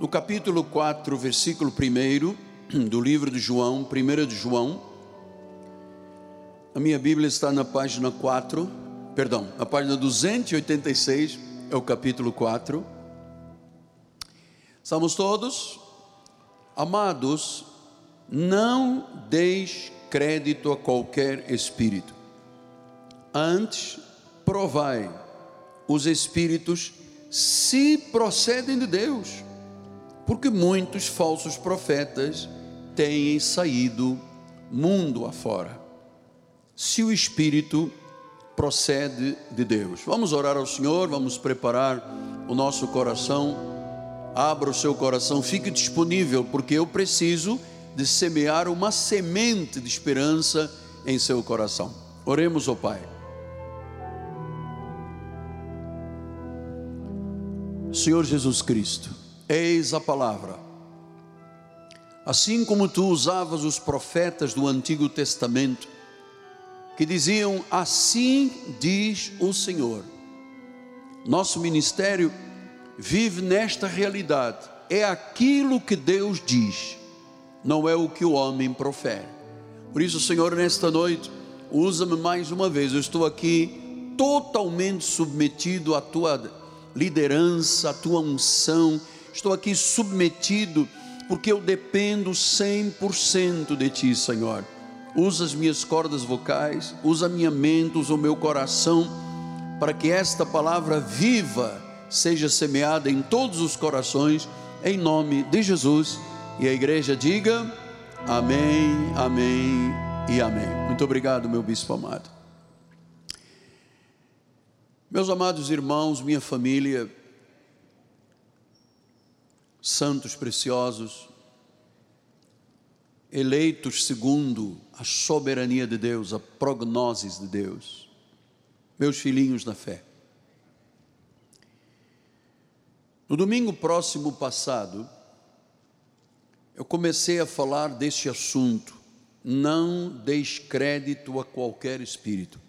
No capítulo 4, versículo 1 do livro de João, 1 de João, a minha Bíblia está na página 4, perdão, na página 286, é o capítulo 4. Estamos todos? Amados, não deis crédito a qualquer espírito. Antes, provai os espíritos se procedem de Deus, porque muitos falsos profetas têm saído mundo afora. Se o espírito procede de Deus. Vamos orar ao Senhor, vamos preparar o nosso coração abra o seu coração, fique disponível, porque eu preciso de semear uma semente de esperança em seu coração. Oremos ao Pai. Senhor Jesus Cristo, eis a palavra. Assim como tu usavas os profetas do Antigo Testamento, que diziam: Assim diz o Senhor. Nosso ministério vive nesta realidade. É aquilo que Deus diz, não é o que o homem profere. Por isso, Senhor, nesta noite, usa-me mais uma vez. Eu estou aqui totalmente submetido à tua liderança, à tua unção. Estou aqui submetido porque eu dependo 100% de ti, Senhor. Usa as minhas cordas vocais, usa a minha mente, usa o meu coração, para que esta palavra viva seja semeada em todos os corações, em nome de Jesus. E a igreja diga: Amém, Amém e Amém. Muito obrigado, meu bispo amado. Meus amados irmãos, minha família, santos preciosos, eleitos segundo a soberania de Deus, a prognoses de Deus, meus filhinhos na fé. No domingo próximo passado, eu comecei a falar deste assunto. Não deis crédito a qualquer espírito.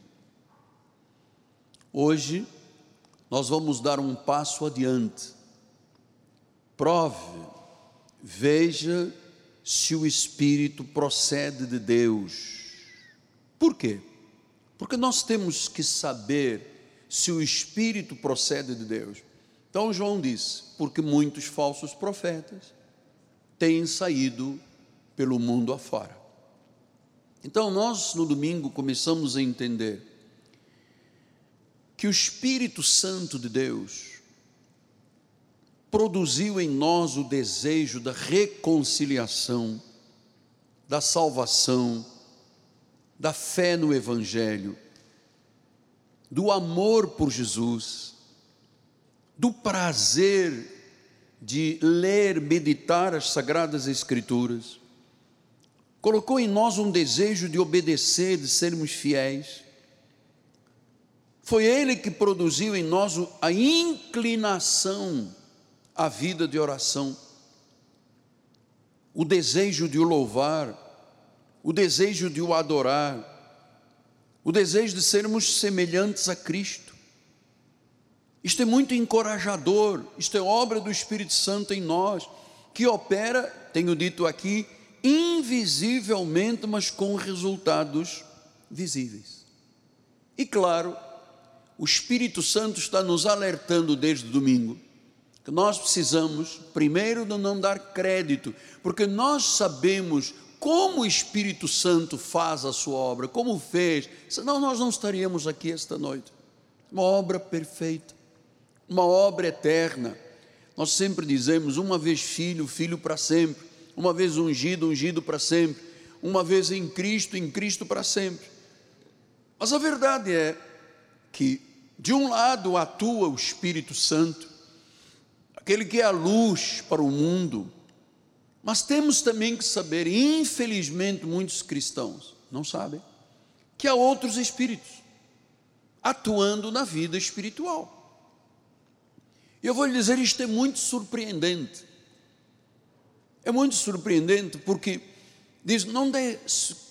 Hoje, nós vamos dar um passo adiante. Prove, veja se o espírito procede de Deus. Por quê? Porque nós temos que saber se o espírito procede de Deus. Então João disse: porque muitos falsos profetas têm saído pelo mundo afora. Então nós no domingo começamos a entender que o Espírito Santo de Deus produziu em nós o desejo da reconciliação, da salvação, da fé no Evangelho, do amor por Jesus do prazer de ler, meditar as Sagradas Escrituras, colocou em nós um desejo de obedecer, de sermos fiéis. Foi Ele que produziu em nós a inclinação à vida de oração, o desejo de o louvar, o desejo de o adorar, o desejo de sermos semelhantes a Cristo. Isto é muito encorajador, isto é obra do Espírito Santo em nós, que opera, tenho dito aqui, invisivelmente, mas com resultados visíveis. E claro, o Espírito Santo está nos alertando desde domingo que nós precisamos, primeiro, de não dar crédito, porque nós sabemos como o Espírito Santo faz a sua obra, como fez, senão nós não estaríamos aqui esta noite. Uma obra perfeita uma obra eterna. Nós sempre dizemos: uma vez filho, filho para sempre, uma vez ungido, ungido para sempre, uma vez em Cristo, em Cristo para sempre. Mas a verdade é que, de um lado, atua o Espírito Santo, aquele que é a luz para o mundo, mas temos também que saber, infelizmente, muitos cristãos não sabem, que há outros espíritos atuando na vida espiritual. E eu vou lhe dizer, isto é muito surpreendente. É muito surpreendente porque diz: não dê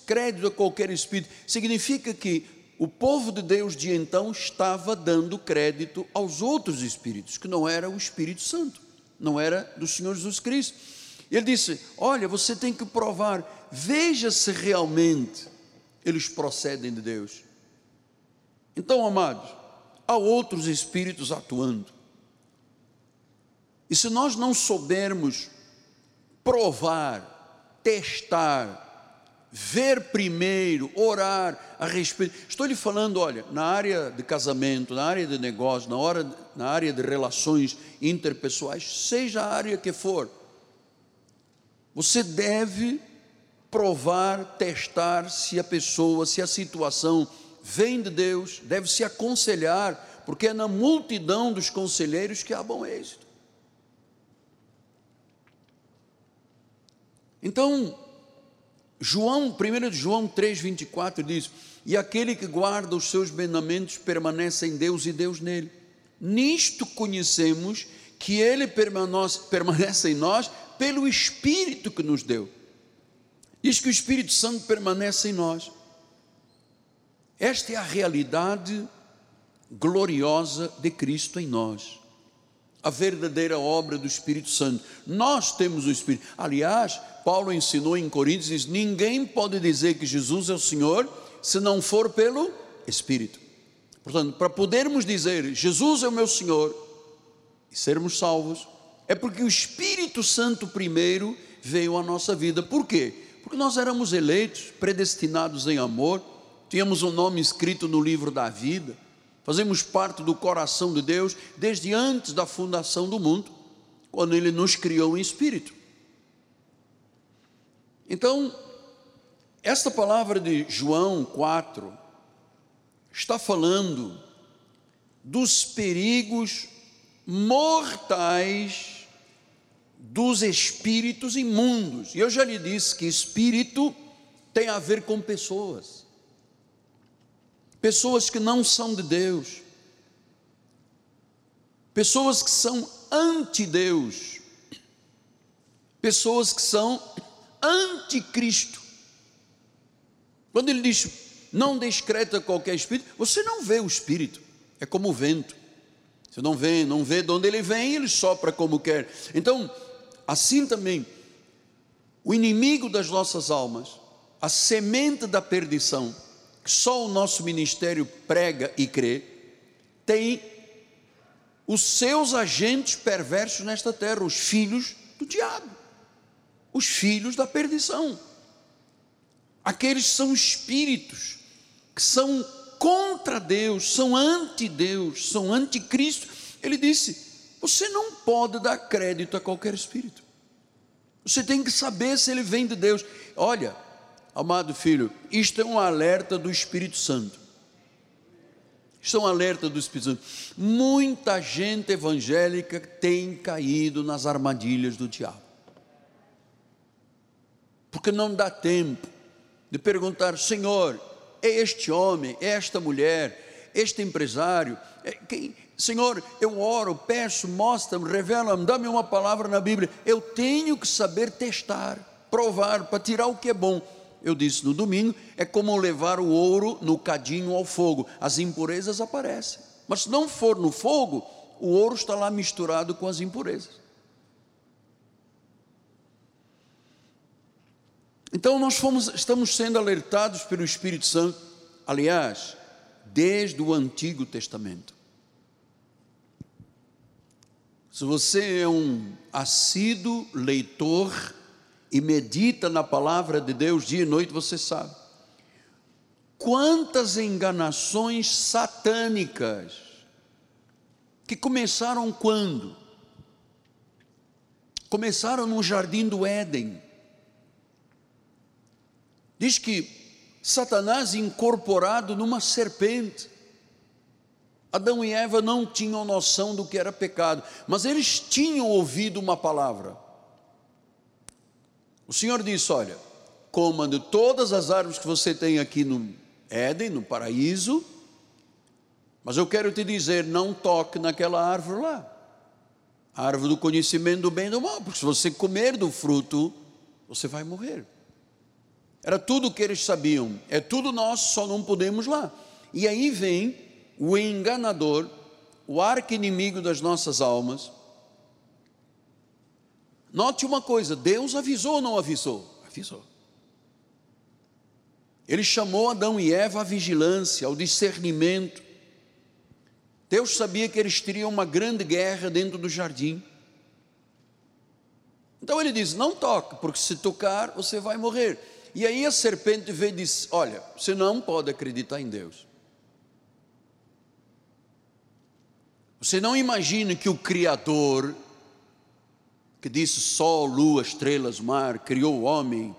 crédito a qualquer espírito. Significa que o povo de Deus de então estava dando crédito aos outros espíritos, que não era o Espírito Santo. não era do Senhor Jesus Cristo. Ele disse: Olha, você tem que provar, veja se realmente eles procedem de Deus. Então, amados, há outros espíritos atuando. E se nós não soubermos provar, testar, ver primeiro, orar a respeito. Estou lhe falando, olha, na área de casamento, na área de negócio, na, hora, na área de relações interpessoais, seja a área que for, você deve provar, testar se a pessoa, se a situação vem de Deus, deve se aconselhar, porque é na multidão dos conselheiros que há bom êxito. Então, João, 1 João 3,24 diz: E aquele que guarda os seus mandamentos permanece em Deus e Deus nele. Nisto conhecemos que ele permanece em nós pelo Espírito que nos deu. Diz que o Espírito Santo permanece em nós. Esta é a realidade gloriosa de Cristo em nós. A verdadeira obra do Espírito Santo. Nós temos o Espírito. Aliás, Paulo ensinou em Coríntios, diz, ninguém pode dizer que Jesus é o Senhor se não for pelo Espírito. Portanto, para podermos dizer Jesus é o meu Senhor e sermos salvos, é porque o Espírito Santo primeiro veio à nossa vida. Por quê? Porque nós éramos eleitos, predestinados em amor, tínhamos um nome escrito no livro da vida, fazemos parte do coração de Deus desde antes da fundação do mundo, quando Ele nos criou em espírito. Então, esta palavra de João 4 está falando dos perigos mortais dos espíritos imundos. E eu já lhe disse que espírito tem a ver com pessoas. Pessoas que não são de Deus. Pessoas que são anti-Deus. Pessoas que são anticristo. Quando ele diz, não descreta qualquer espírito, você não vê o espírito, é como o vento. Você não vê, não vê de onde ele vem, ele sopra como quer. Então, assim também, o inimigo das nossas almas, a semente da perdição, que só o nosso ministério prega e crê, tem os seus agentes perversos nesta terra, os filhos do diabo os filhos da perdição. Aqueles são espíritos que são contra Deus, são anti-Deus, são anticristo. Ele disse: você não pode dar crédito a qualquer espírito. Você tem que saber se ele vem de Deus. Olha, amado filho, isto é um alerta do Espírito Santo. Isto é um alerta do Espírito Santo. Muita gente evangélica tem caído nas armadilhas do diabo porque não dá tempo de perguntar: Senhor, é este homem, é esta mulher, este empresário, é quem, Senhor, eu oro, peço, mostra-me, revela-me, dá-me uma palavra na Bíblia. Eu tenho que saber testar, provar, para tirar o que é bom. Eu disse no domingo, é como levar o ouro no cadinho ao fogo, as impurezas aparecem. Mas se não for no fogo, o ouro está lá misturado com as impurezas. Então nós fomos, estamos sendo alertados pelo Espírito Santo, aliás, desde o Antigo Testamento. Se você é um assíduo leitor e medita na palavra de Deus dia e noite, você sabe. Quantas enganações satânicas que começaram quando? Começaram no jardim do Éden Diz que Satanás incorporado numa serpente. Adão e Eva não tinham noção do que era pecado, mas eles tinham ouvido uma palavra. O Senhor disse: Olha, coma de todas as árvores que você tem aqui no Éden, no paraíso, mas eu quero te dizer: não toque naquela árvore lá, a árvore do conhecimento do bem e do mal, porque se você comer do fruto, você vai morrer. Era tudo o que eles sabiam. É tudo nós, só não podemos lá. E aí vem o enganador, o arqui-inimigo das nossas almas, Note uma coisa: Deus avisou ou não avisou? Avisou. Ele chamou Adão e Eva à vigilância, ao discernimento. Deus sabia que eles teriam uma grande guerra dentro do jardim. Então ele diz: Não toque, porque se tocar você vai morrer. E aí a serpente veio e disse: Olha, você não pode acreditar em Deus. Você não imagina que o Criador, que disse sol, lua, estrelas, mar, criou o homem,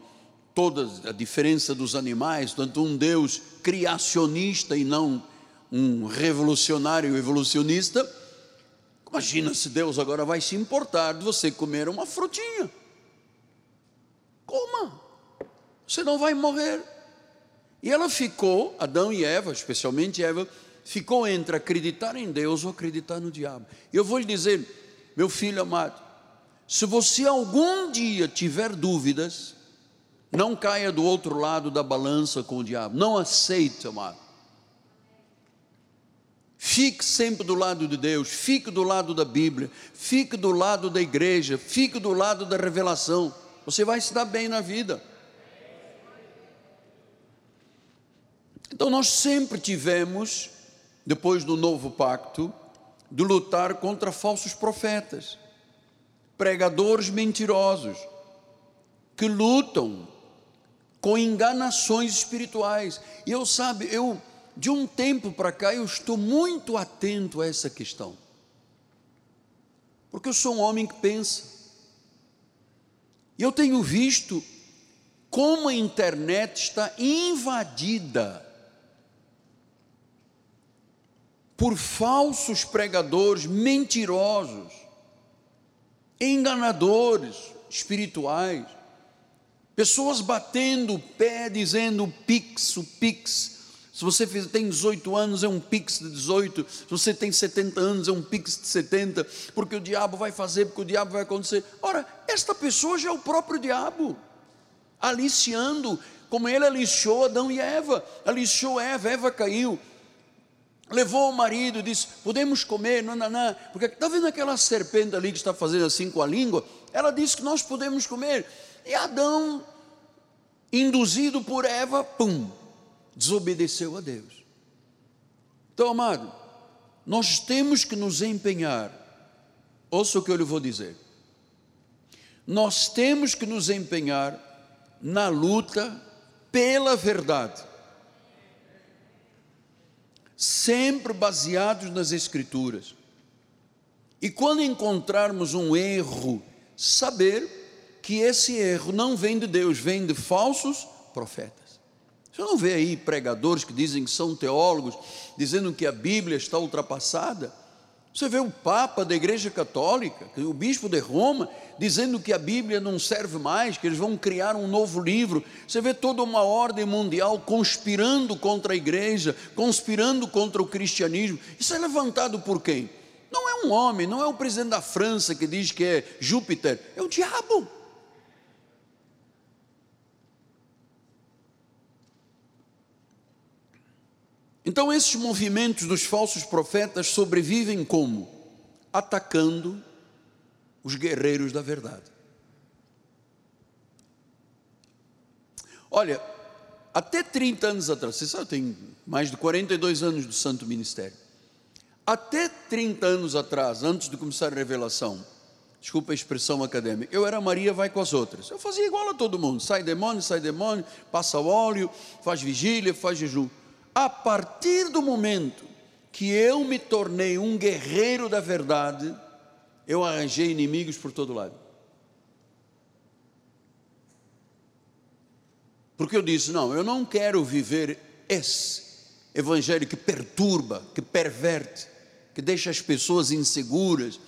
toda a diferença dos animais, tanto um Deus criacionista e não um revolucionário evolucionista. Imagina se Deus agora vai se importar de você comer uma frutinha. Coma, você não vai morrer. E ela ficou, Adão e Eva, especialmente Eva, ficou entre acreditar em Deus ou acreditar no diabo. Eu vou lhe dizer, meu filho amado, se você algum dia tiver dúvidas, não caia do outro lado da balança com o diabo. Não aceite, amado. Fique sempre do lado de Deus, fique do lado da Bíblia, fique do lado da igreja, fique do lado da revelação. Você vai se dar bem na vida. Então nós sempre tivemos, depois do novo pacto, de lutar contra falsos profetas, pregadores mentirosos, que lutam com enganações espirituais. E eu sabe, eu de um tempo para cá eu estou muito atento a essa questão. Porque eu sou um homem que pensa. E eu tenho visto como a internet está invadida por falsos pregadores mentirosos, enganadores espirituais Pessoas batendo o pé, dizendo Pix, o Pix. Se você tem 18 anos, é um Pix de 18. Se você tem 70 anos, é um Pix de 70. Porque o diabo vai fazer, porque o diabo vai acontecer. Ora, esta pessoa já é o próprio diabo, aliciando, como ele aliciou Adão e Eva. Aliciou Eva, Eva caiu. Levou o marido e disse: Podemos comer, não. Porque está vendo aquela serpente ali que está fazendo assim com a língua? Ela disse que nós podemos comer. E Adão, induzido por Eva, pum, desobedeceu a Deus. Então, amado, nós temos que nos empenhar, ouça o que eu lhe vou dizer. Nós temos que nos empenhar na luta pela verdade, sempre baseados nas Escrituras. E quando encontrarmos um erro, saber que esse erro não vem de Deus, vem de falsos profetas. Você não vê aí pregadores que dizem que são teólogos, dizendo que a Bíblia está ultrapassada? Você vê o Papa da Igreja Católica, o Bispo de Roma, dizendo que a Bíblia não serve mais, que eles vão criar um novo livro. Você vê toda uma ordem mundial conspirando contra a Igreja, conspirando contra o cristianismo. Isso é levantado por quem? Não é um homem, não é o presidente da França que diz que é Júpiter, é o diabo. Então, esses movimentos dos falsos profetas sobrevivem como? Atacando os guerreiros da verdade. Olha, até 30 anos atrás, você sabe, tem mais de 42 anos do Santo Ministério. Até 30 anos atrás, antes de começar a revelação, desculpa a expressão acadêmica, eu era Maria, vai com as outras. Eu fazia igual a todo mundo: sai demônio, sai demônio, passa óleo, faz vigília, faz jejum. A partir do momento que eu me tornei um guerreiro da verdade, eu arranjei inimigos por todo lado. Porque eu disse: não, eu não quero viver esse evangelho que perturba, que perverte, que deixa as pessoas inseguras,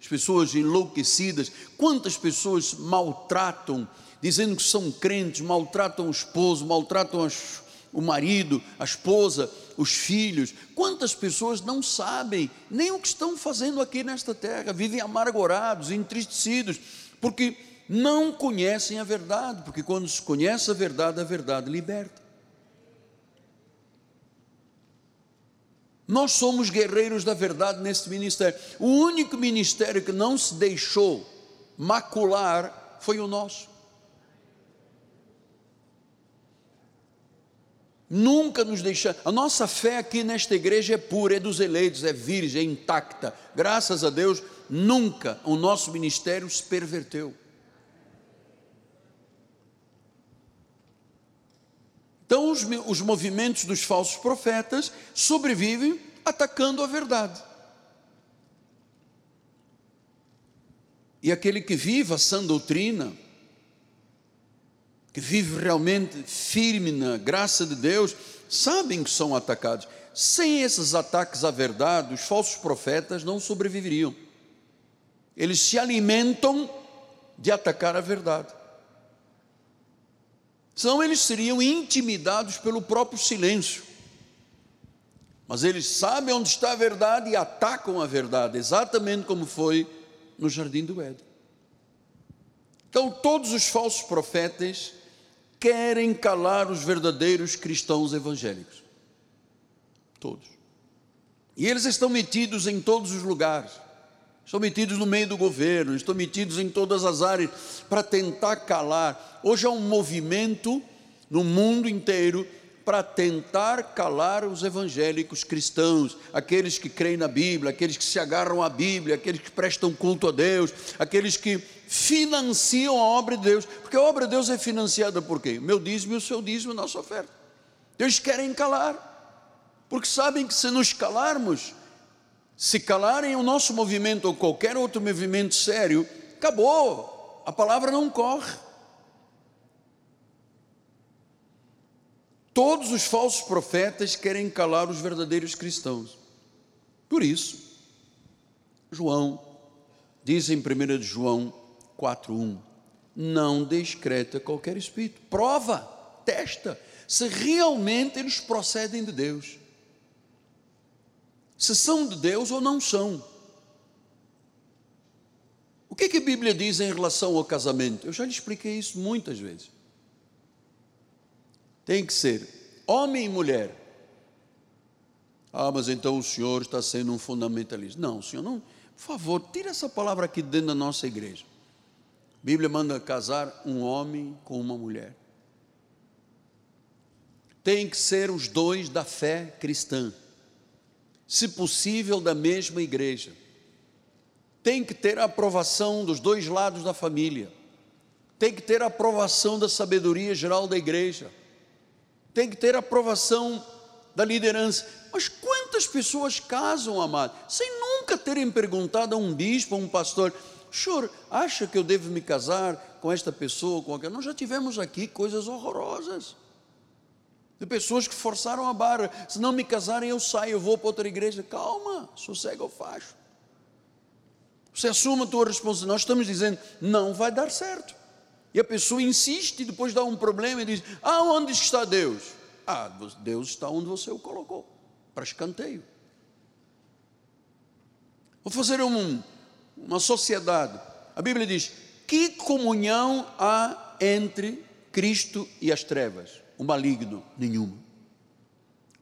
as pessoas enlouquecidas. Quantas pessoas maltratam, dizendo que são crentes, maltratam o esposo, maltratam as o marido, a esposa, os filhos. Quantas pessoas não sabem nem o que estão fazendo aqui nesta terra, vivem amargurados, entristecidos, porque não conhecem a verdade, porque quando se conhece a verdade, a verdade liberta. Nós somos guerreiros da verdade neste ministério. O único ministério que não se deixou macular foi o nosso. Nunca nos deixar. A nossa fé aqui nesta igreja é pura, é dos eleitos, é virgem, é intacta. Graças a Deus, nunca o nosso ministério se perverteu. Então, os, os movimentos dos falsos profetas sobrevivem atacando a verdade. E aquele que vive a sã doutrina, que vive realmente firme na graça de Deus, sabem que são atacados. Sem esses ataques à verdade, os falsos profetas não sobreviveriam. Eles se alimentam de atacar a verdade. Senão eles seriam intimidados pelo próprio silêncio. Mas eles sabem onde está a verdade e atacam a verdade, exatamente como foi no jardim do Éden. Então, todos os falsos profetas querem calar os verdadeiros cristãos evangélicos. Todos. E eles estão metidos em todos os lugares. Estão metidos no meio do governo, estão metidos em todas as áreas para tentar calar. Hoje há um movimento no mundo inteiro para tentar calar os evangélicos cristãos, aqueles que creem na Bíblia, aqueles que se agarram à Bíblia, aqueles que prestam culto a Deus, aqueles que financiam a obra de Deus, porque a obra de Deus é financiada por quem? Meu dízimo e o seu dízimo, a nossa oferta. Eles querem calar, porque sabem que se nos calarmos, se calarem o nosso movimento ou qualquer outro movimento sério, acabou, a palavra não corre. Todos os falsos profetas querem calar os verdadeiros cristãos. Por isso, João diz em 1 João 4:1, não descreta qualquer espírito, prova, testa se realmente eles procedem de Deus. Se são de Deus ou não são. O que, que a Bíblia diz em relação ao casamento? Eu já lhe expliquei isso muitas vezes. Tem que ser homem e mulher. Ah, mas então o senhor está sendo um fundamentalista. Não, senhor, não. Por favor, tira essa palavra aqui dentro da nossa igreja. A Bíblia manda casar um homem com uma mulher. Tem que ser os dois da fé cristã. Se possível, da mesma igreja. Tem que ter a aprovação dos dois lados da família. Tem que ter a aprovação da sabedoria geral da igreja tem que ter aprovação da liderança. Mas quantas pessoas casam, amado, sem nunca terem perguntado a um bispo, a um pastor, senhor, acha que eu devo me casar com esta pessoa, com aquela? Nós já tivemos aqui coisas horrorosas. De pessoas que forçaram a barra, se não me casarem eu saio, eu vou para outra igreja. Calma, sossega o facho. Você assume a tua responsabilidade. Nós estamos dizendo, não vai dar certo. E a pessoa insiste, depois dá um problema e diz: Ah, onde está Deus? Ah, Deus está onde você o colocou, para escanteio. Vou fazer um, uma sociedade. A Bíblia diz: Que comunhão há entre Cristo e as trevas? O maligno, nenhuma.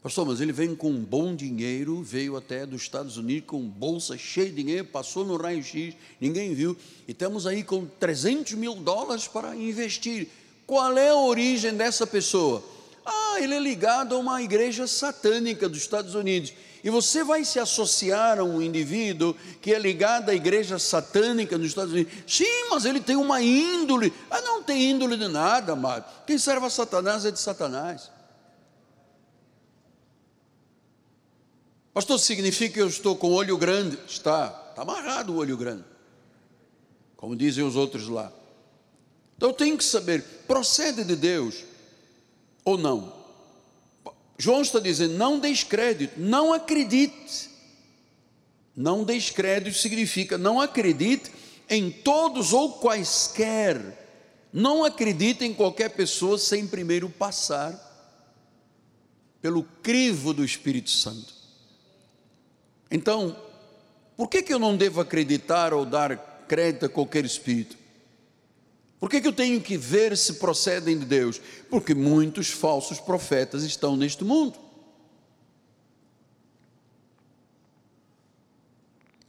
Pastor, mas ele vem com um bom dinheiro, veio até dos Estados Unidos com bolsa cheia de dinheiro, passou no raio-x, ninguém viu, e estamos aí com 300 mil dólares para investir. Qual é a origem dessa pessoa? Ah, ele é ligado a uma igreja satânica dos Estados Unidos. E você vai se associar a um indivíduo que é ligado à igreja satânica dos Estados Unidos. Sim, mas ele tem uma índole. Ah, não tem índole de nada, amado. Quem serve a Satanás é de Satanás. Pastor, significa que eu estou com o olho grande? Está, está amarrado o olho grande. Como dizem os outros lá. Então eu tenho que saber, procede de Deus ou não? João está dizendo, não descrédito, não acredite. Não descrédito significa não acredite em todos ou quaisquer. Não acredite em qualquer pessoa sem primeiro passar pelo crivo do Espírito Santo. Então, por que, que eu não devo acreditar ou dar crédito a qualquer espírito? Por que, que eu tenho que ver se procedem de Deus? Porque muitos falsos profetas estão neste mundo.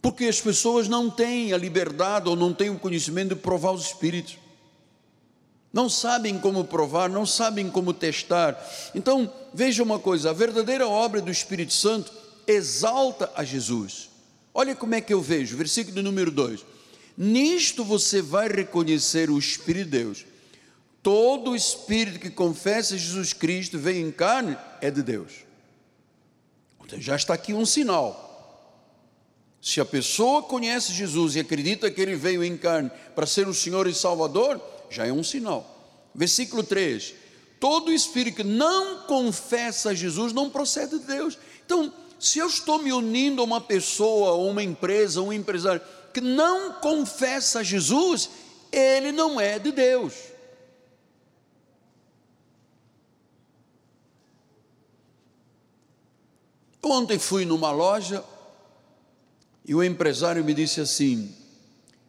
Porque as pessoas não têm a liberdade ou não têm o conhecimento de provar os espíritos. Não sabem como provar, não sabem como testar. Então, veja uma coisa: a verdadeira obra do Espírito Santo exalta a Jesus. Olha como é que eu vejo, versículo número 2: Nisto você vai reconhecer o Espírito de Deus. Todo espírito que confessa Jesus Cristo vem em carne é de Deus. Então já está aqui um sinal. Se a pessoa conhece Jesus e acredita que ele veio em carne para ser o Senhor e Salvador, já é um sinal. Versículo 3: Todo espírito que não confessa Jesus não procede de Deus. Então, se eu estou me unindo a uma pessoa, ou uma empresa, um empresário que não confessa Jesus, ele não é de Deus. Ontem fui numa loja e o empresário me disse assim: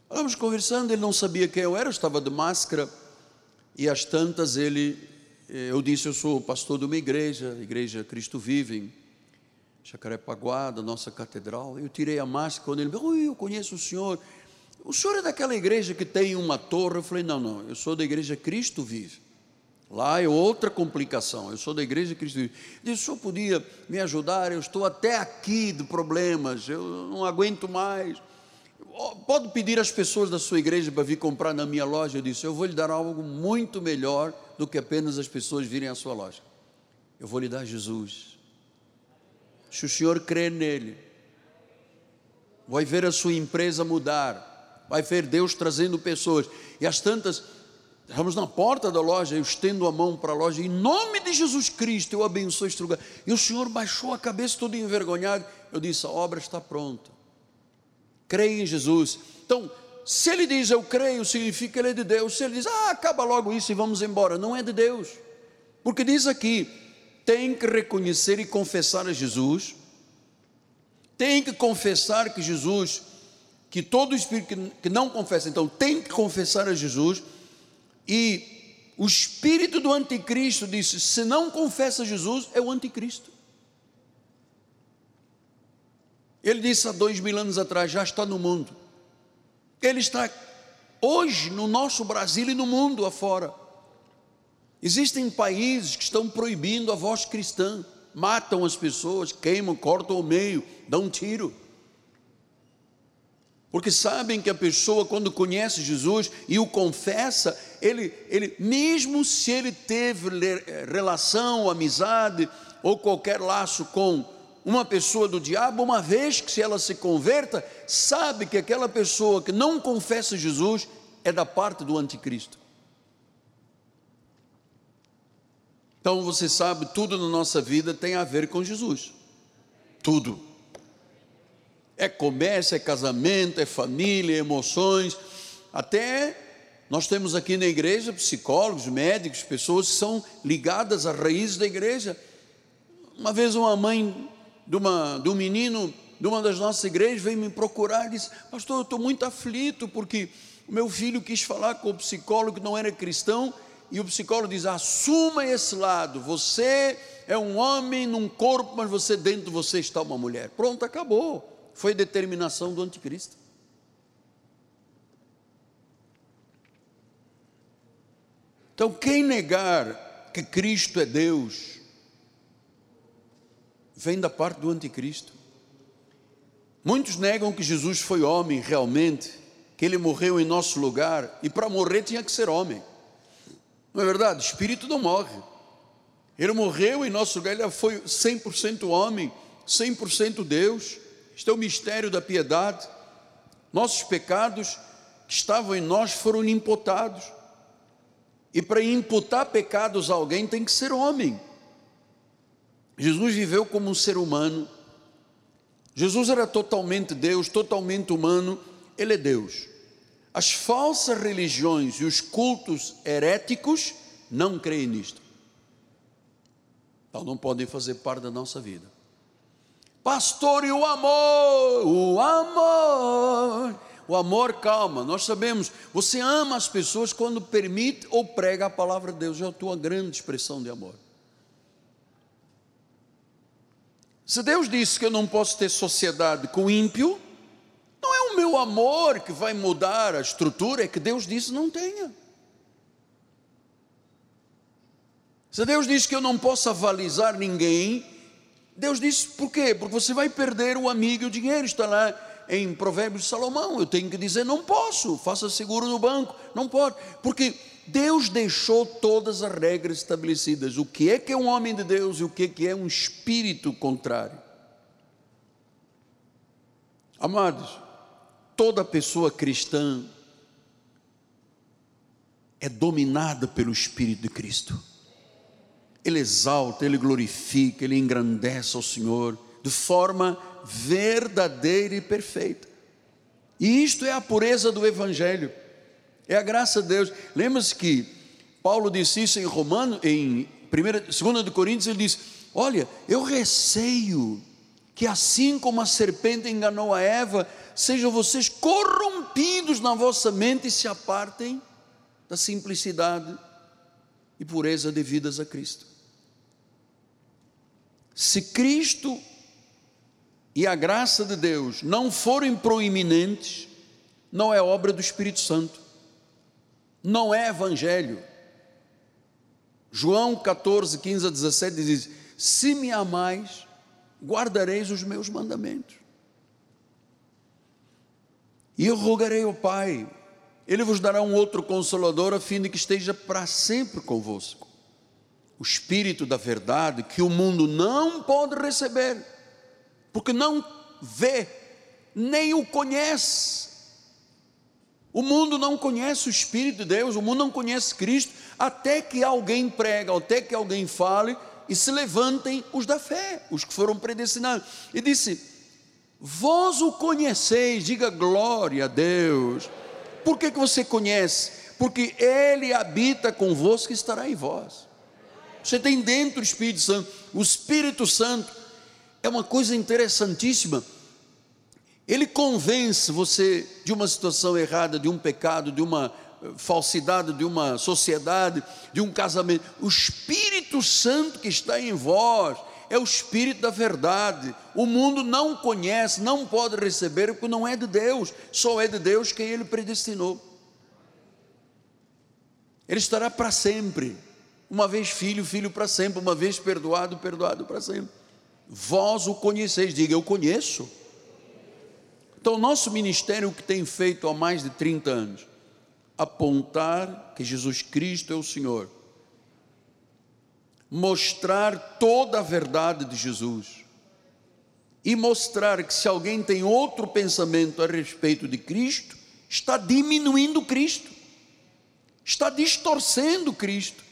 estávamos conversando, ele não sabia quem eu era, eu estava de máscara, e às tantas ele, eh, eu disse: Eu sou pastor de uma igreja, Igreja Cristo Vive, Jacarepaguá, da nossa catedral. Eu tirei a máscara, quando ele me disse: Eu conheço o senhor. O senhor é daquela igreja que tem uma torre? Eu falei: Não, não, eu sou da Igreja Cristo Vive. Lá é outra complicação. Eu sou da igreja Cristo. Ele disse: o senhor podia me ajudar? Eu estou até aqui de problemas, eu não aguento mais pode pedir às pessoas da sua igreja para vir comprar na minha loja? Eu disse: Eu vou lhe dar algo muito melhor do que apenas as pessoas virem à sua loja. Eu vou lhe dar Jesus. Se o senhor crê nele, vai ver a sua empresa mudar, vai ver Deus trazendo pessoas. E as tantas, estamos na porta da loja, eu estendo a mão para a loja, em nome de Jesus Cristo, eu abençoo este lugar. E o senhor baixou a cabeça todo envergonhado. Eu disse: A obra está pronta creia em Jesus. Então, se ele diz eu creio, significa que ele é de Deus. Se ele diz, ah, acaba logo isso e vamos embora, não é de Deus. Porque diz aqui, tem que reconhecer e confessar a Jesus, tem que confessar que Jesus, que todo espírito que não confessa, então tem que confessar a Jesus, e o espírito do anticristo disse: se não confessa Jesus, é o anticristo. Ele disse há dois mil anos atrás: já está no mundo. Ele está hoje no nosso Brasil e no mundo afora. Existem países que estão proibindo a voz cristã, matam as pessoas, queimam, cortam o meio, dão um tiro. Porque sabem que a pessoa, quando conhece Jesus e o confessa, ele, ele mesmo se ele teve relação, amizade ou qualquer laço com uma pessoa do diabo, uma vez que se ela se converta, sabe que aquela pessoa que não confessa Jesus é da parte do anticristo. Então você sabe, tudo na nossa vida tem a ver com Jesus. Tudo. É comércio, é casamento, é família, é emoções. Até nós temos aqui na igreja psicólogos, médicos, pessoas que são ligadas às raízes da igreja. Uma vez uma mãe de, uma, de um menino de uma das nossas igrejas veio me procurar e disse: Pastor, eu estou muito aflito porque o meu filho quis falar com o psicólogo que não era cristão e o psicólogo diz: Assuma esse lado, você é um homem num corpo, mas você dentro de você está uma mulher. Pronto, acabou. Foi determinação do anticristo. Então, quem negar que Cristo é Deus, vem da parte do anticristo. Muitos negam que Jesus foi homem realmente, que ele morreu em nosso lugar, e para morrer tinha que ser homem. Não é verdade? Espírito não morre. Ele morreu em nosso lugar, ele foi 100% homem, 100% Deus. Este é o mistério da piedade. Nossos pecados que estavam em nós foram imputados. E para imputar pecados a alguém tem que ser homem. Jesus viveu como um ser humano. Jesus era totalmente Deus, totalmente humano, ele é Deus. As falsas religiões e os cultos heréticos não creem nisto. Então não podem fazer parte da nossa vida. Pastor, e o amor? O amor. O amor, calma, nós sabemos, você ama as pessoas quando permite ou prega a palavra de Deus, é a tua grande expressão de amor. Se Deus disse que eu não posso ter sociedade com ímpio, o meu amor que vai mudar a estrutura, é que Deus disse não tenha. Se Deus disse que eu não posso avalizar ninguém, Deus disse por quê? Porque você vai perder o amigo e o dinheiro. Está lá em Provérbios de Salomão. Eu tenho que dizer, não posso, faça seguro no banco, não pode. Porque Deus deixou todas as regras estabelecidas. O que é que é um homem de Deus e o que é que é um espírito contrário. Amados, toda pessoa cristã é dominada pelo Espírito de Cristo. Ele exalta, ele glorifica, ele engrandece ao Senhor de forma verdadeira e perfeita. E isto é a pureza do Evangelho, é a graça de Deus. Lembra-se que Paulo disse isso em Romano, em 2 Coríntios, ele diz: Olha, eu receio que assim como a serpente enganou a Eva, sejam vocês corrompidos na vossa mente e se apartem da simplicidade e pureza devidas a Cristo. Se Cristo e a graça de Deus não forem proeminentes, não é obra do Espírito Santo, não é evangelho. João 14, 15 a 17 diz: Se me amais, guardareis os meus mandamentos. E eu rogarei ao Pai, Ele vos dará um outro consolador, a fim de que esteja para sempre convosco. O Espírito da verdade, que o mundo não pode receber, porque não vê, nem o conhece. O mundo não conhece o Espírito de Deus, o mundo não conhece Cristo, até que alguém prega, até que alguém fale, e se levantem os da fé, os que foram predestinados. E disse: Vós o conheceis, diga glória a Deus. Por que, que você conhece? Porque Ele habita convosco e estará em vós. Você tem dentro o Espírito Santo. O Espírito Santo é uma coisa interessantíssima. Ele convence você de uma situação errada, de um pecado, de uma falsidade de uma sociedade, de um casamento. O Espírito Santo que está em vós é o Espírito da verdade. O mundo não conhece, não pode receber, porque não é de Deus, só é de Deus quem ele predestinou. Ele estará para sempre. Uma vez filho, filho para sempre. Uma vez perdoado, perdoado para sempre. Vós o conheceis, diga eu conheço. Então, nosso ministério, o que tem feito há mais de 30 anos, apontar que Jesus Cristo é o Senhor, mostrar toda a verdade de Jesus e mostrar que se alguém tem outro pensamento a respeito de Cristo, está diminuindo Cristo, está distorcendo Cristo,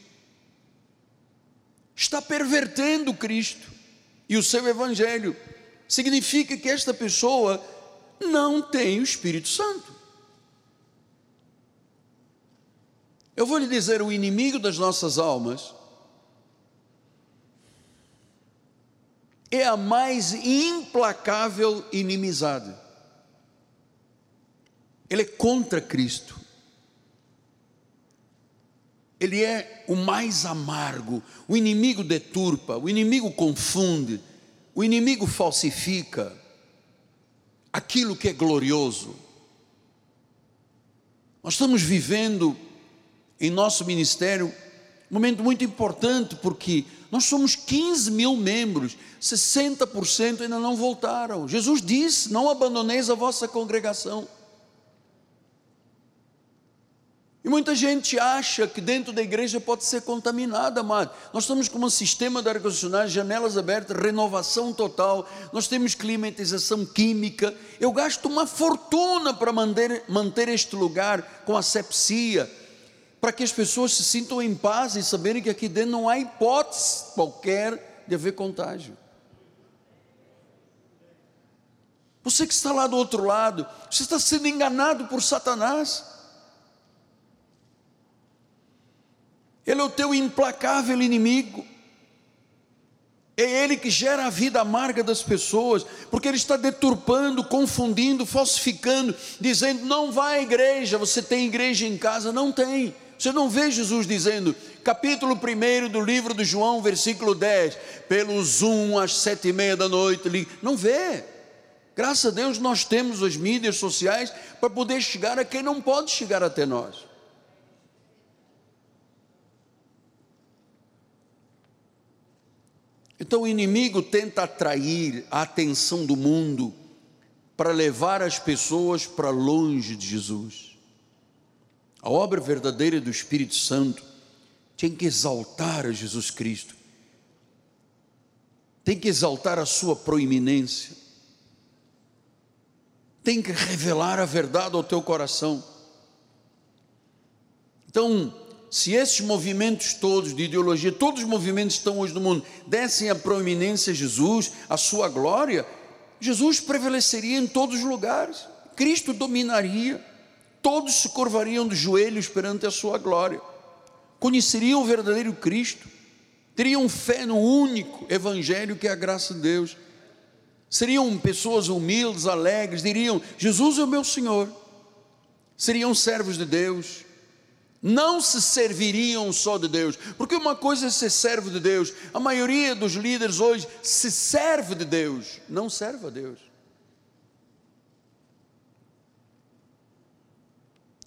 está pervertendo Cristo e o seu Evangelho. Significa que esta pessoa não tem o Espírito Santo. Eu vou lhe dizer: o inimigo das nossas almas é a mais implacável inimizade. Ele é contra Cristo. Ele é o mais amargo. O inimigo deturpa, o inimigo confunde, o inimigo falsifica aquilo que é glorioso. Nós estamos vivendo em nosso ministério, um momento muito importante, porque nós somos 15 mil membros, 60% ainda não voltaram. Jesus disse: Não abandoneis a vossa congregação. E muita gente acha que dentro da igreja pode ser contaminada, amado. Nós estamos com um sistema de ar-condicionado, janelas abertas, renovação total, nós temos climatização química. Eu gasto uma fortuna para manter, manter este lugar com asepsia, para que as pessoas se sintam em paz e saberem que aqui dentro não há hipótese qualquer de haver contágio. Você que está lá do outro lado, você está sendo enganado por Satanás. Ele é o teu implacável inimigo. É ele que gera a vida amarga das pessoas, porque ele está deturpando, confundindo, falsificando, dizendo: não vá à igreja, você tem igreja em casa. Não tem. Você não vê Jesus dizendo, capítulo 1 do livro de João, versículo 10, pelos um às sete e meia da noite, não vê. Graças a Deus nós temos as mídias sociais para poder chegar a quem não pode chegar até nós. Então o inimigo tenta atrair a atenção do mundo para levar as pessoas para longe de Jesus. A obra verdadeira do Espírito Santo tem que exaltar a Jesus Cristo, tem que exaltar a sua proeminência, tem que revelar a verdade ao teu coração. Então, se esses movimentos todos de ideologia, todos os movimentos que estão hoje no mundo, dessem a proeminência a Jesus, a sua glória, Jesus prevaleceria em todos os lugares, Cristo dominaria, todos se curvariam de joelhos perante a sua glória, conheceriam o verdadeiro Cristo, teriam fé no único Evangelho que é a graça de Deus, seriam pessoas humildes, alegres, diriam: Jesus é o meu Senhor, seriam servos de Deus, não se serviriam só de Deus, porque uma coisa é ser servo de Deus, a maioria dos líderes hoje se serve de Deus, não serve a Deus.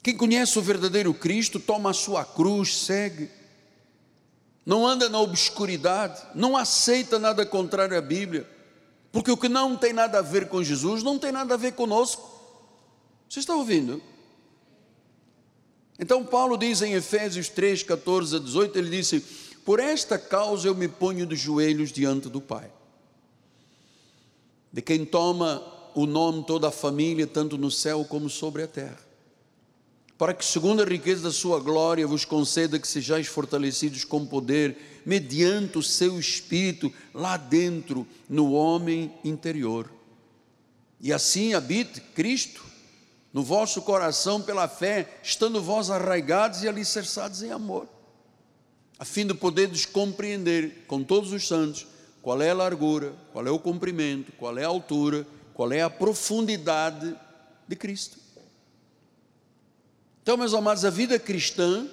Quem conhece o verdadeiro Cristo toma a sua cruz, segue, não anda na obscuridade, não aceita nada contrário à Bíblia, porque o que não tem nada a ver com Jesus não tem nada a ver conosco. Você está ouvindo? Então, Paulo diz em Efésios 3, 14 a 18: ele disse: Por esta causa eu me ponho de joelhos diante do Pai, de quem toma o nome toda a família, tanto no céu como sobre a terra, para que, segundo a riqueza da sua glória, vos conceda que sejais fortalecidos com poder, mediante o seu espírito, lá dentro, no homem interior. E assim habite Cristo no vosso coração pela fé, estando vós arraigados e alicerçados em amor, a fim de poderes compreender com todos os santos qual é a largura, qual é o comprimento, qual é a altura, qual é a profundidade de Cristo. Então, meus amados, a vida cristã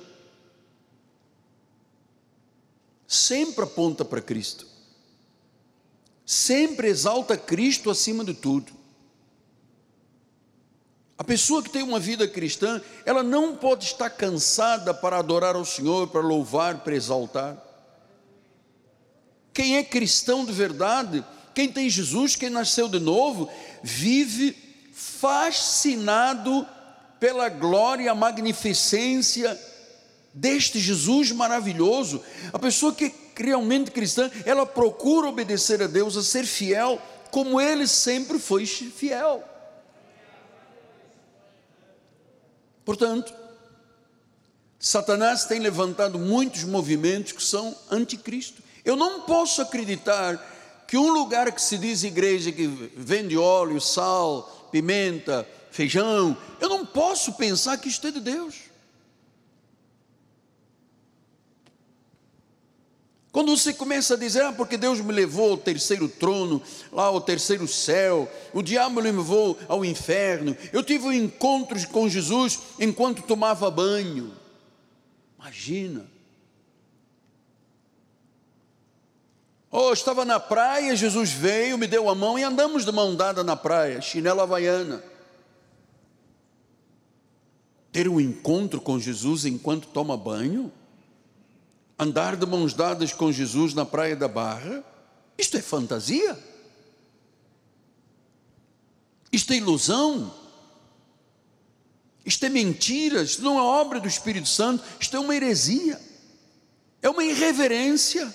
sempre aponta para Cristo, sempre exalta Cristo acima de tudo. A pessoa que tem uma vida cristã, ela não pode estar cansada para adorar ao Senhor, para louvar, para exaltar. Quem é cristão de verdade, quem tem Jesus, quem nasceu de novo, vive fascinado pela glória, a magnificência deste Jesus maravilhoso. A pessoa que é realmente cristã, ela procura obedecer a Deus, a ser fiel, como ele sempre foi fiel. Portanto, Satanás tem levantado muitos movimentos que são anticristo. Eu não posso acreditar que um lugar que se diz igreja que vende óleo, sal, pimenta, feijão, eu não posso pensar que isto é de Deus. Quando você começa a dizer, ah, porque Deus me levou ao terceiro trono, lá ao terceiro céu, o diabo me levou ao inferno, eu tive um encontros com Jesus enquanto tomava banho. Imagina. Oh, estava na praia, Jesus veio, me deu a mão e andamos de mão dada na praia, chinela havaiana. Ter um encontro com Jesus enquanto toma banho? andar de mãos dadas com Jesus na Praia da Barra, isto é fantasia? Isto é ilusão? Isto é mentira? Isto não é obra do Espírito Santo? Isto é uma heresia, é uma irreverência.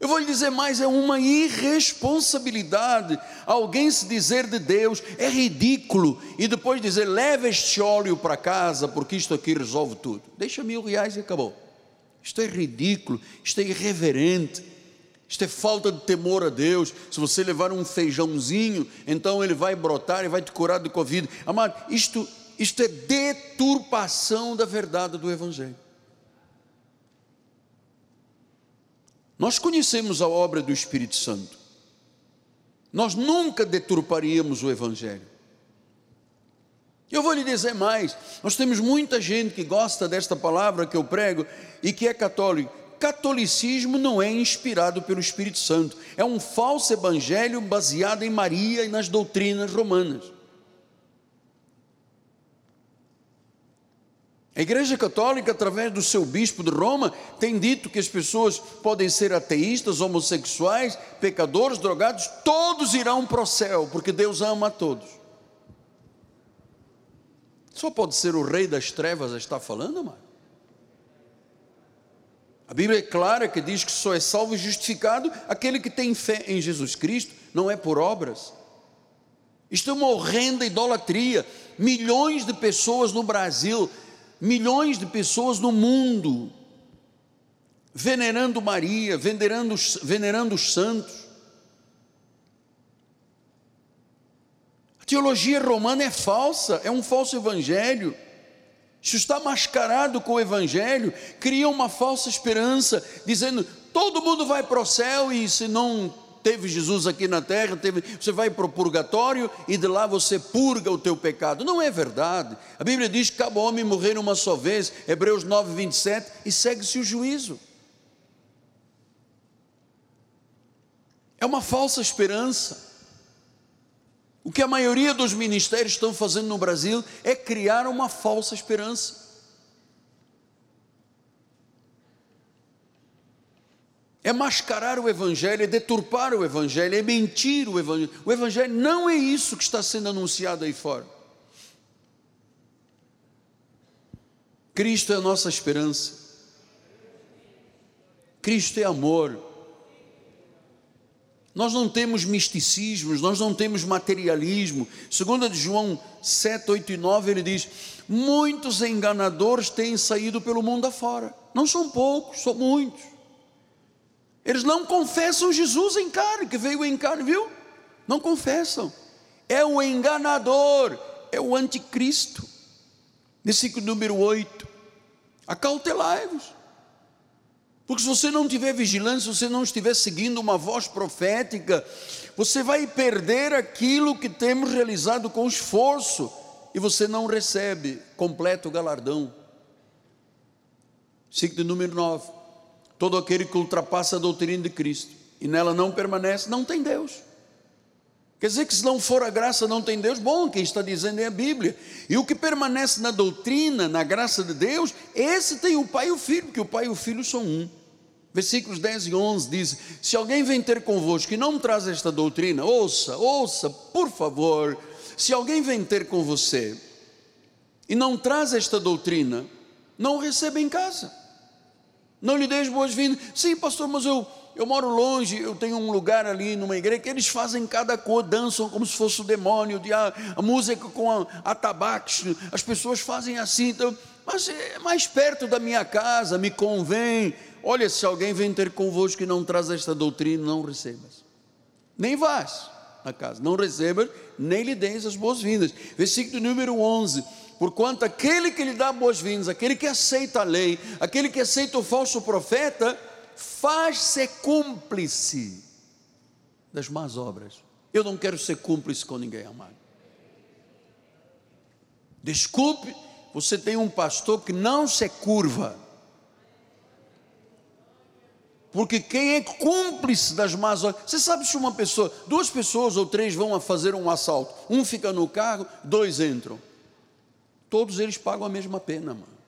Eu vou lhe dizer mais: é uma irresponsabilidade alguém se dizer de Deus, é ridículo, e depois dizer, leve este óleo para casa, porque isto aqui resolve tudo. Deixa mil reais e acabou. Isto é ridículo, isto é irreverente, isto é falta de temor a Deus. Se você levar um feijãozinho, então ele vai brotar e vai te curar de Covid. Amado, isto, isto é deturpação da verdade do Evangelho. Nós conhecemos a obra do Espírito Santo, nós nunca deturparíamos o Evangelho. Eu vou lhe dizer mais: nós temos muita gente que gosta desta palavra que eu prego e que é católico, catolicismo não é inspirado pelo Espírito Santo, é um falso evangelho baseado em Maria e nas doutrinas romanas. A Igreja Católica, através do seu bispo de Roma, tem dito que as pessoas podem ser ateístas, homossexuais, pecadores, drogados, todos irão para o céu, porque Deus ama a todos. Só pode ser o rei das trevas a estar falando, amado. A Bíblia é clara que diz que só é salvo e justificado aquele que tem fé em Jesus Cristo, não é por obras. Isto é uma horrenda idolatria. Milhões de pessoas no Brasil milhões de pessoas no mundo venerando Maria, venerando, venerando os santos. A teologia romana é falsa, é um falso evangelho. Isso está mascarado com o evangelho, cria uma falsa esperança, dizendo todo mundo vai para o céu e se não teve Jesus aqui na terra, teve, você vai para o purgatório e de lá você purga o teu pecado. Não é verdade. A Bíblia diz que cada homem morrer uma só vez, Hebreus 9, 27, e segue-se o juízo. É uma falsa esperança. O que a maioria dos ministérios estão fazendo no Brasil é criar uma falsa esperança. É mascarar o Evangelho, é deturpar o Evangelho, é mentir o Evangelho. O Evangelho não é isso que está sendo anunciado aí fora. Cristo é a nossa esperança. Cristo é amor. Nós não temos misticismos, nós não temos materialismo. Segundo de João 7, 8 e 9, ele diz: Muitos enganadores têm saído pelo mundo afora. Não são poucos, são muitos. Eles não confessam Jesus em carne, que veio em carne, viu? Não confessam. É o enganador, é o anticristo. Versículo número 8. Acautelai-vos. Porque se você não tiver vigilância, se você não estiver seguindo uma voz profética, você vai perder aquilo que temos realizado com esforço e você não recebe completo galardão. Versículo número 9 todo aquele que ultrapassa a doutrina de Cristo e nela não permanece, não tem Deus. Quer dizer que se não for a graça, não tem Deus? Bom, quem está dizendo é a Bíblia. E o que permanece na doutrina, na graça de Deus, esse tem o Pai e o Filho, porque o Pai e o Filho são um. Versículos 10 e 11 diz: Se alguém vem ter convosco e não traz esta doutrina, ouça, ouça, por favor. Se alguém vem ter com você e não traz esta doutrina, não receba em casa. Não lhe deis boas-vindas. Sim, pastor, mas eu, eu moro longe, eu tenho um lugar ali numa igreja que eles fazem cada cor, dançam como se fosse o demônio, a, a música com atabaques, as pessoas fazem assim, então, mas é mais perto da minha casa, me convém. Olha, se alguém vem ter convosco e não traz esta doutrina, não recebas. Nem vás na casa, não recebas, nem lhe deis as boas-vindas. Versículo número 11 porquanto aquele que lhe dá boas-vindas, aquele que aceita a lei, aquele que aceita o falso profeta, faz-se cúmplice das más obras. Eu não quero ser cúmplice com ninguém, amado. Desculpe, você tem um pastor que não se curva. Porque quem é cúmplice das más obras, você sabe se uma pessoa, duas pessoas ou três vão a fazer um assalto, um fica no carro, dois entram todos eles pagam a mesma pena, mano.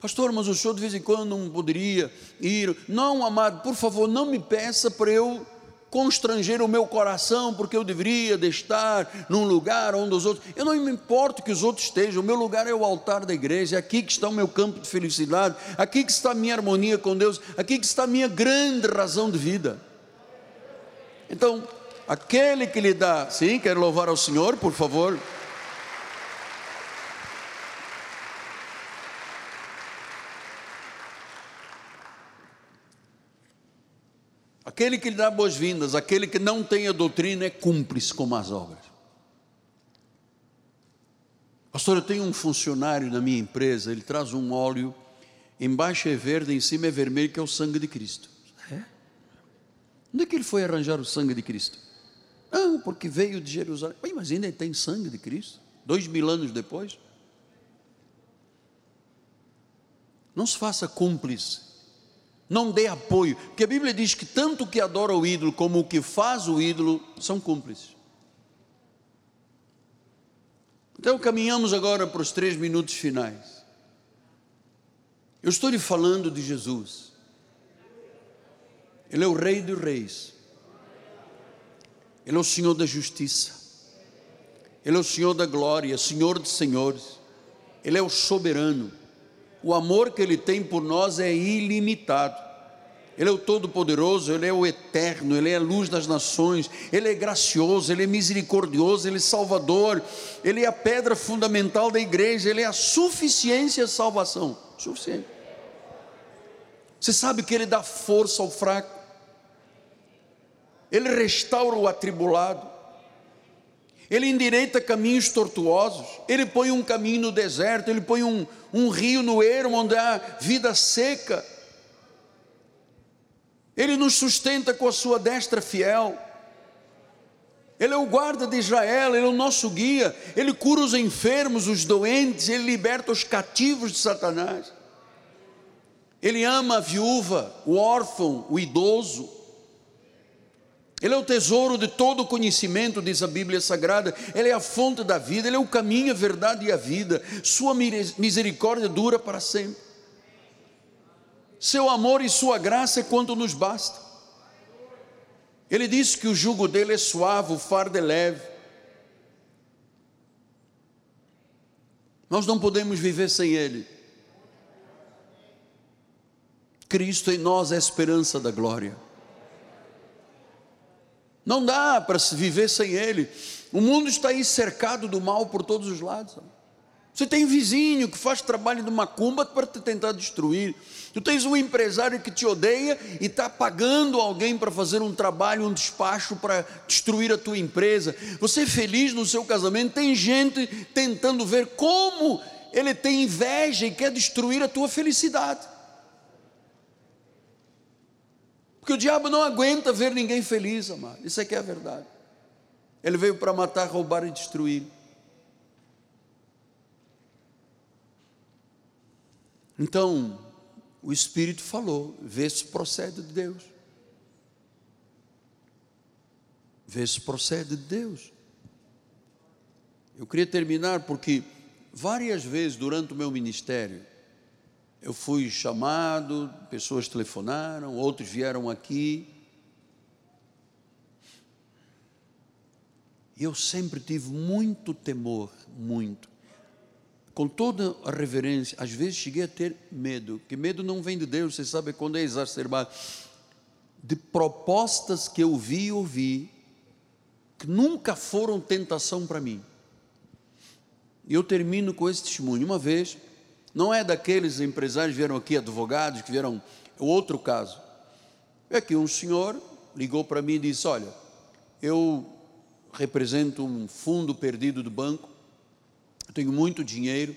Pastor, mas o senhor de vez em quando não poderia ir. Não, amado, por favor, não me peça para eu constranger o meu coração, porque eu deveria de estar num lugar onde os outros. Eu não me importo que os outros estejam, o meu lugar é o altar da igreja, é aqui que está o meu campo de felicidade, aqui que está a minha harmonia com Deus, aqui que está a minha grande razão de vida. Então, Aquele que lhe dá, sim, quero louvar ao Senhor, por favor. Aquele que lhe dá boas-vindas, aquele que não tem a doutrina é cúmplice com as obras. Pastor, eu tenho um funcionário na minha empresa, ele traz um óleo, embaixo é verde, em cima é vermelho, que é o sangue de Cristo. É? Onde é que ele foi arranjar o sangue de Cristo? Ah, porque veio de Jerusalém. Mas ainda tem sangue de Cristo, dois mil anos depois. Não se faça cúmplice. Não dê apoio. Porque a Bíblia diz que tanto o que adora o ídolo como o que faz o ídolo são cúmplices. Então caminhamos agora para os três minutos finais. Eu estou lhe falando de Jesus. Ele é o Rei dos Reis. Ele é o Senhor da Justiça. Ele é o Senhor da Glória, Senhor dos Senhores. Ele é o soberano. O amor que Ele tem por nós é ilimitado. Ele é o Todo-Poderoso, Ele é o Eterno, Ele é a luz das nações, Ele é gracioso, Ele é misericordioso, Ele é Salvador, Ele é a pedra fundamental da igreja, Ele é a suficiência e a salvação. Suficiente. Você sabe que Ele dá força ao fraco, Ele restaura o atribulado, Ele endireita caminhos tortuosos, Ele põe um caminho no deserto, Ele põe um, um rio no ermo onde há vida seca. Ele nos sustenta com a sua destra fiel. Ele é o guarda de Israel, Ele é o nosso guia, Ele cura os enfermos, os doentes, Ele liberta os cativos de Satanás. Ele ama a viúva, o órfão, o idoso. Ele é o tesouro de todo o conhecimento, diz a Bíblia Sagrada. Ele é a fonte da vida, Ele é o caminho, a verdade e a vida. Sua misericórdia dura para sempre. Seu amor e sua graça é quanto nos basta. Ele disse que o jugo dele é suave, o fardo é leve. Nós não podemos viver sem Ele. Cristo em nós é a esperança da glória. Não dá para se viver sem Ele. O mundo está aí cercado do mal por todos os lados. Você tem vizinho que faz trabalho de macumba para te tentar destruir. Tu tens um empresário que te odeia e está pagando alguém para fazer um trabalho, um despacho para destruir a tua empresa. Você é feliz no seu casamento, tem gente tentando ver como ele tem inveja e quer destruir a tua felicidade. Porque o diabo não aguenta ver ninguém feliz, amado. Isso é que é a verdade. Ele veio para matar, roubar e destruir. Então, o Espírito falou, vê se procede de Deus. Vê se procede de Deus. Eu queria terminar porque várias vezes durante o meu ministério eu fui chamado, pessoas telefonaram, outros vieram aqui. E eu sempre tive muito temor, muito. Com toda a reverência, às vezes cheguei a ter medo, que medo não vem de Deus, você sabe quando é exacerbado. De propostas que eu vi e ouvi, que nunca foram tentação para mim. E eu termino com esse testemunho. Uma vez, não é daqueles empresários que vieram aqui, advogados, que vieram. O outro caso. É que um senhor ligou para mim e disse: Olha, eu represento um fundo perdido do banco, tenho muito dinheiro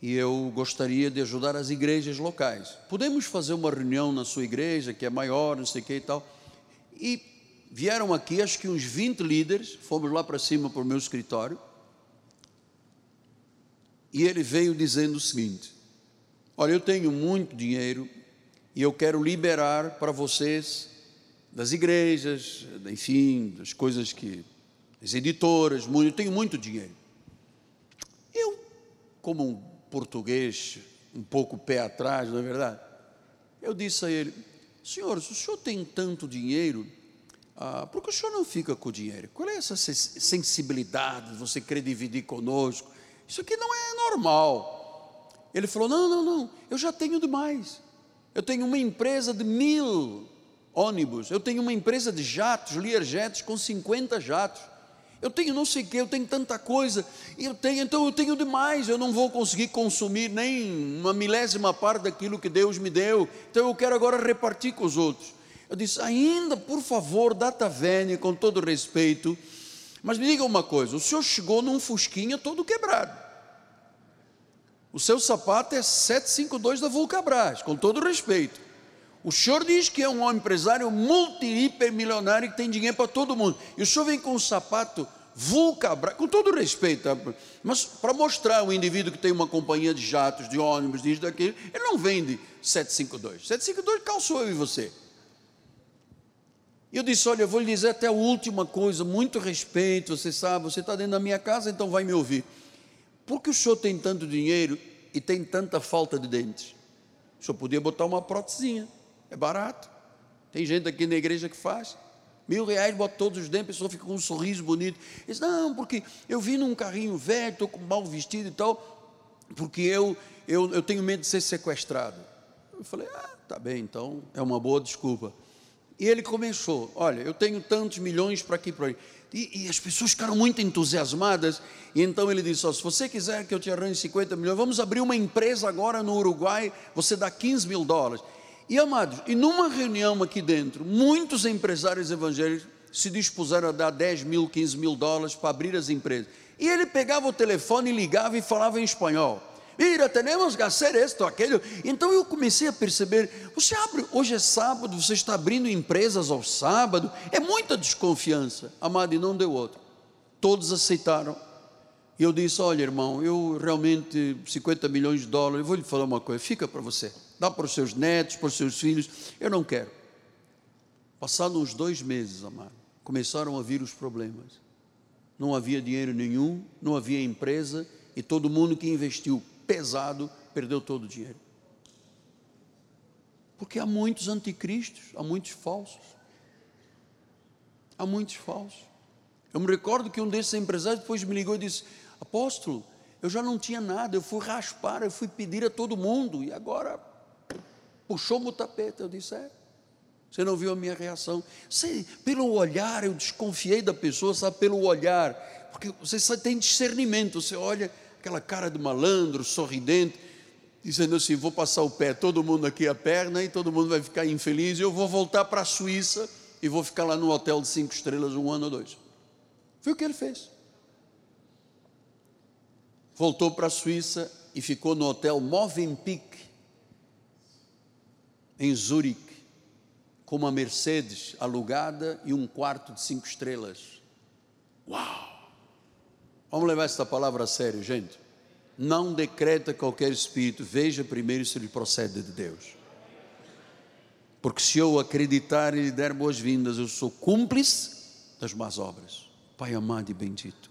e eu gostaria de ajudar as igrejas locais. Podemos fazer uma reunião na sua igreja, que é maior, não sei o que e tal. E vieram aqui, acho que uns 20 líderes, fomos lá para cima para o meu escritório e ele veio dizendo o seguinte: Olha, eu tenho muito dinheiro e eu quero liberar para vocês das igrejas, enfim, das coisas que. as editoras, eu tenho muito dinheiro. Eu, como um português, um pouco pé atrás, não é verdade? Eu disse a ele: Senhor, se o senhor tem tanto dinheiro, ah, por que o senhor não fica com o dinheiro? Qual é essa sensibilidade de você querer dividir conosco? Isso aqui não é normal. Ele falou: Não, não, não, eu já tenho demais. Eu tenho uma empresa de mil ônibus, eu tenho uma empresa de jatos, Learjets, com 50 jatos. Eu tenho não sei o que, eu tenho tanta coisa, eu tenho, então eu tenho demais, eu não vou conseguir consumir nem uma milésima parte daquilo que Deus me deu, então eu quero agora repartir com os outros. Eu disse, ainda, por favor, data vênia, com todo respeito, mas me diga uma coisa: o senhor chegou num Fusquinha todo quebrado. O seu sapato é 752 da Vulcabras, com todo respeito. O senhor diz que é um homem empresário multi-hipermilionário que tem dinheiro para todo mundo. E o senhor vem com um sapato Vulcabras, com todo respeito, tá? mas para mostrar o indivíduo que tem uma companhia de jatos, de ônibus, disso, daquilo, ele não vende 752. 752 calçou eu e você. E eu disse: Olha, eu vou lhe dizer até a última coisa, muito respeito, você sabe, você está dentro da minha casa, então vai me ouvir. Por que o senhor tem tanto dinheiro e tem tanta falta de dentes? O senhor podia botar uma prótesinha, é barato. Tem gente aqui na igreja que faz. Mil reais, bota todos os dentes, a pessoa fica com um sorriso bonito. Diz, não, porque eu vim num carrinho velho, estou com mal vestido e tal, porque eu, eu, eu tenho medo de ser sequestrado. Eu falei, ah, tá bem, então é uma boa desculpa. E ele começou: Olha, eu tenho tantos milhões para aqui para ali. E, e, as pessoas ficaram muito entusiasmadas. E então ele disse: oh, Se você quiser que eu te arranje 50 milhões, vamos abrir uma empresa agora no Uruguai, você dá 15 mil dólares. E amados, e numa reunião aqui dentro, muitos empresários evangélicos se dispuseram a dar 10 mil, 15 mil dólares para abrir as empresas. E ele pegava o telefone, ligava e falava em espanhol. Mira, temos que fazer isto, aquilo. Então eu comecei a perceber: você abre, hoje é sábado, você está abrindo empresas ao sábado, é muita desconfiança. Amado, e não deu outro. Todos aceitaram. E eu disse: olha, irmão, eu realmente, 50 milhões de dólares, eu vou lhe falar uma coisa, fica para você, dá para os seus netos, para os seus filhos, eu não quero. Passados uns dois meses, amado, começaram a vir os problemas. Não havia dinheiro nenhum, não havia empresa, e todo mundo que investiu pesado, perdeu todo o dinheiro. Porque há muitos anticristos, há muitos falsos. Há muitos falsos. Eu me recordo que um desses empresários depois me ligou e disse: Apóstolo, eu já não tinha nada, eu fui raspar, eu fui pedir a todo mundo, e agora puxou-me o tapete. Eu disse: É, você não viu a minha reação? Sei, pelo olhar, eu desconfiei da pessoa, sabe, pelo olhar, porque você tem discernimento, você olha aquela cara de malandro, sorridente, dizendo assim: vou passar o pé, todo mundo aqui a perna, e todo mundo vai ficar infeliz, e eu vou voltar para a Suíça e vou ficar lá no hotel de cinco estrelas um ano ou dois. Foi o que ele fez. Voltou para a Suíça e ficou no hotel Movenpick, em Zurique, com uma Mercedes alugada e um quarto de cinco estrelas. Uau! Vamos levar esta palavra a sério, gente. Não decreta qualquer espírito, veja primeiro se ele procede de Deus. Porque se eu acreditar e lhe der boas-vindas, eu sou cúmplice das más obras. Pai amado e bendito.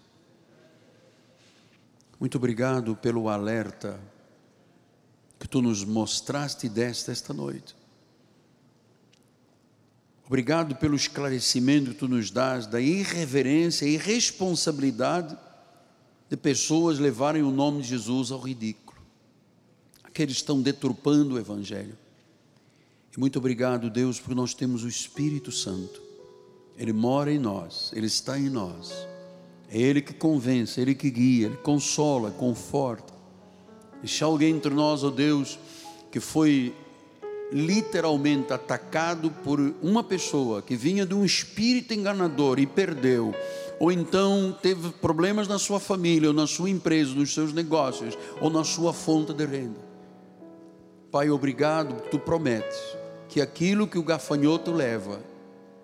Muito obrigado pelo alerta que tu nos mostraste desta esta noite. Obrigado pelo esclarecimento que tu nos dás da irreverência e responsabilidade de pessoas levarem o nome de Jesus ao ridículo. Aqueles estão deturpando o Evangelho. E muito obrigado, Deus, porque nós temos o Espírito Santo. Ele mora em nós, Ele está em nós. É Ele que convence, é Ele que guia, Ele consola, conforta. Deixar alguém entre nós, ó oh Deus, que foi literalmente atacado por uma pessoa que vinha de um espírito enganador e perdeu ou então teve problemas na sua família, ou na sua empresa, nos seus negócios, ou na sua fonte de renda. Pai, obrigado, tu prometes que aquilo que o gafanhoto leva,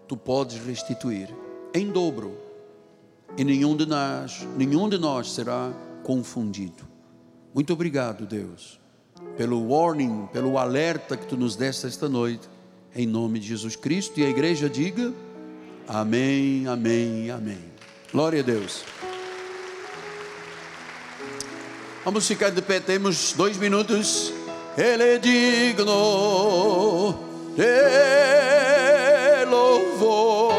tu podes restituir em dobro. E nenhum de nós, nenhum de nós será confundido. Muito obrigado, Deus, pelo warning, pelo alerta que tu nos deste esta noite, em nome de Jesus Cristo. E a igreja diga: Amém, Amém, Amém. Glória a Deus. Vamos ficar de pé, temos dois minutos. Ele é digno de louvor.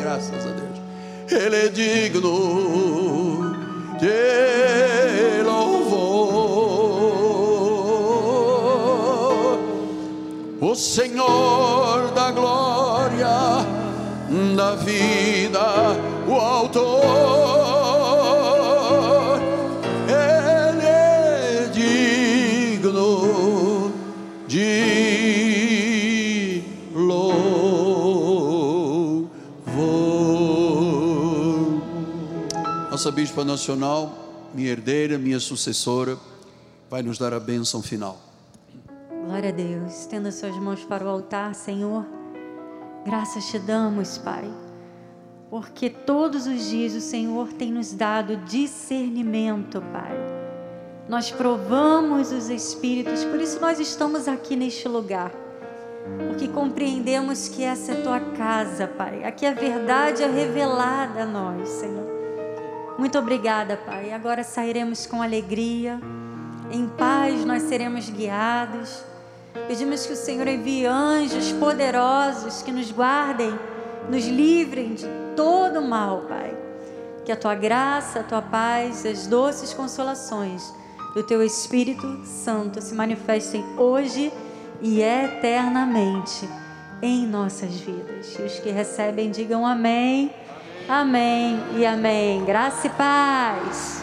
Graças a Deus. Ele é digno de louvor. O Senhor da da vida, o autor, ele é digno de louvor. Nossa Bispa Nacional, minha herdeira, minha sucessora, vai nos dar a bênção final. Glória a Deus. Estenda suas mãos para o altar, Senhor. Graças te damos, Pai, porque todos os dias o Senhor tem nos dado discernimento, Pai. Nós provamos os Espíritos, por isso nós estamos aqui neste lugar, porque compreendemos que essa é tua casa, Pai. Aqui a verdade é revelada a nós, Senhor. Muito obrigada, Pai. Agora sairemos com alegria, em paz nós seremos guiados. Pedimos que o Senhor envie anjos poderosos que nos guardem, nos livrem de todo mal, Pai. Que a tua graça, a tua paz, as doces consolações do teu Espírito Santo se manifestem hoje e eternamente em nossas vidas. E os que recebem, digam amém, amém e amém. Graça e paz.